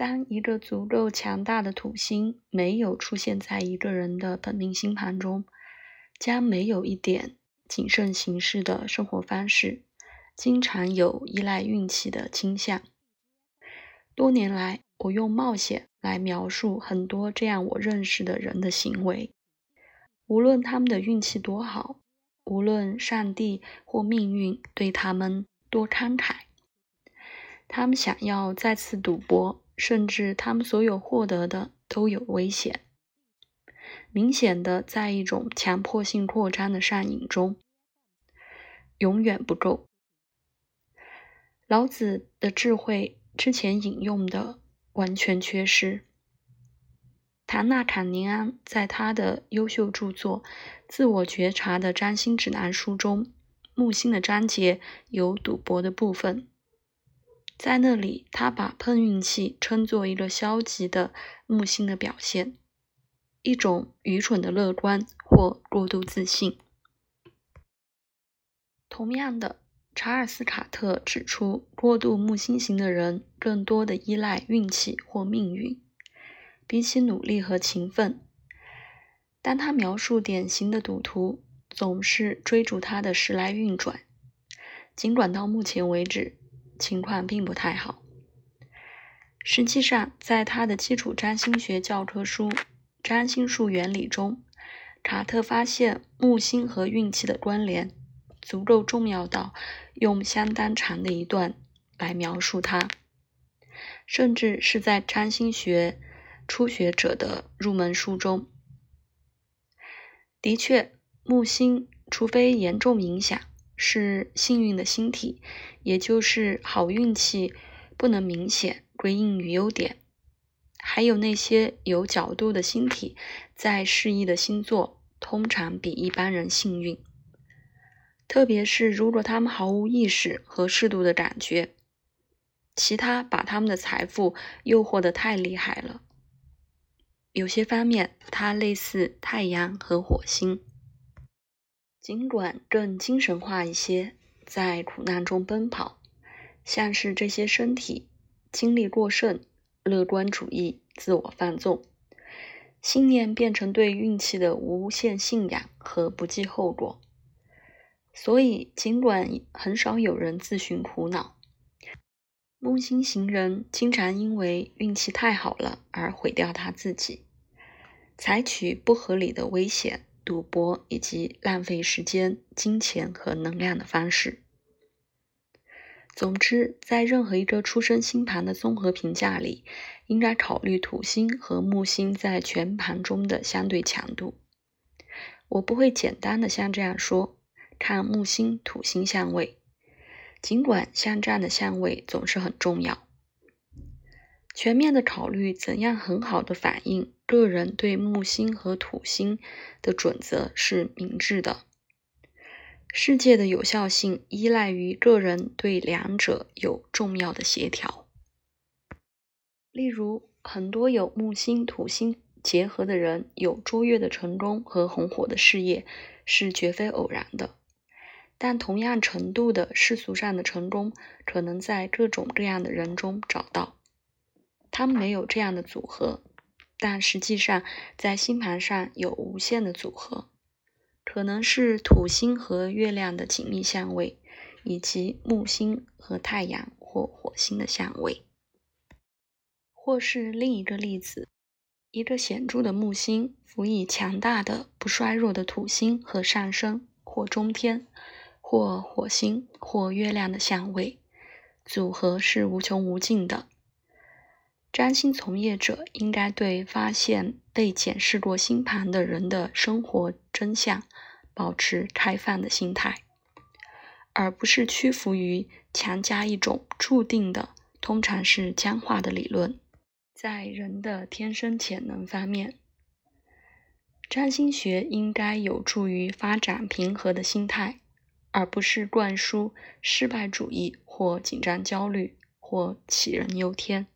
当一个足够强大的土星没有出现在一个人的本命星盘中，将没有一点谨慎行事的生活方式，经常有依赖运气的倾向。多年来，我用冒险来描述很多这样我认识的人的行为，无论他们的运气多好，无论上帝或命运对他们多慷慨，他们想要再次赌博。甚至他们所有获得的都有危险，明显的在一种强迫性扩张的上瘾中，永远不够。老子的智慧之前引用的完全缺失。唐纳坎尼安在他的优秀著作《自我觉察的占星指南书》中，木星的章节有赌博的部分。在那里，他把碰运气称作一个消极的木星的表现，一种愚蠢的乐观或过度自信。同样的，查尔斯·卡特指出，过度木星型的人更多的依赖运气或命运，比起努力和勤奋。当他描述典型的赌徒总是追逐他的时来运转，尽管到目前为止。情况并不太好。实际上，在他的基础占星学教科书《占星术原理》中，卡特发现木星和运气的关联足够重要到用相当长的一段来描述它，甚至是在占星学初学者的入门书中。的确，木星除非严重影响。是幸运的星体，也就是好运气不能明显归因于优点。还有那些有角度的星体，在适宜的星座通常比一般人幸运，特别是如果他们毫无意识和适度的感觉。其他把他们的财富诱惑的太厉害了。有些方面，它类似太阳和火星。尽管更精神化一些，在苦难中奔跑，像是这些身体精力过剩、乐观主义、自我放纵，信念变成对运气的无限信仰和不计后果。所以，尽管很少有人自寻苦恼，木星行人经常因为运气太好了而毁掉他自己，采取不合理的危险。赌博以及浪费时间、金钱和能量的方式。总之，在任何一个出生星盘的综合评价里，应该考虑土星和木星在全盘中的相对强度。我不会简单的像这样说：看木星、土星相位，尽管像这样的相位总是很重要。全面的考虑怎样很好的反映个人对木星和土星的准则是明智的。世界的有效性依赖于个人对两者有重要的协调。例如，很多有木星、土星结合的人有卓越的成功和红火的事业，是绝非偶然的。但同样程度的世俗上的成功，可能在各种各样的人中找到。他们没有这样的组合，但实际上在星盘上有无限的组合，可能是土星和月亮的紧密相位，以及木星和太阳或火星的相位，或是另一个例子，一个显著的木星辅以强大的不衰弱的土星和上升或中天，或火星或月亮的相位，组合是无穷无尽的。占星从业者应该对发现被检视过星盘的人的生活真相保持开放的心态，而不是屈服于强加一种注定的、通常是僵化的理论。在人的天生潜能方面，占星学应该有助于发展平和的心态，而不是灌输失败主义或紧张焦虑或杞人忧天。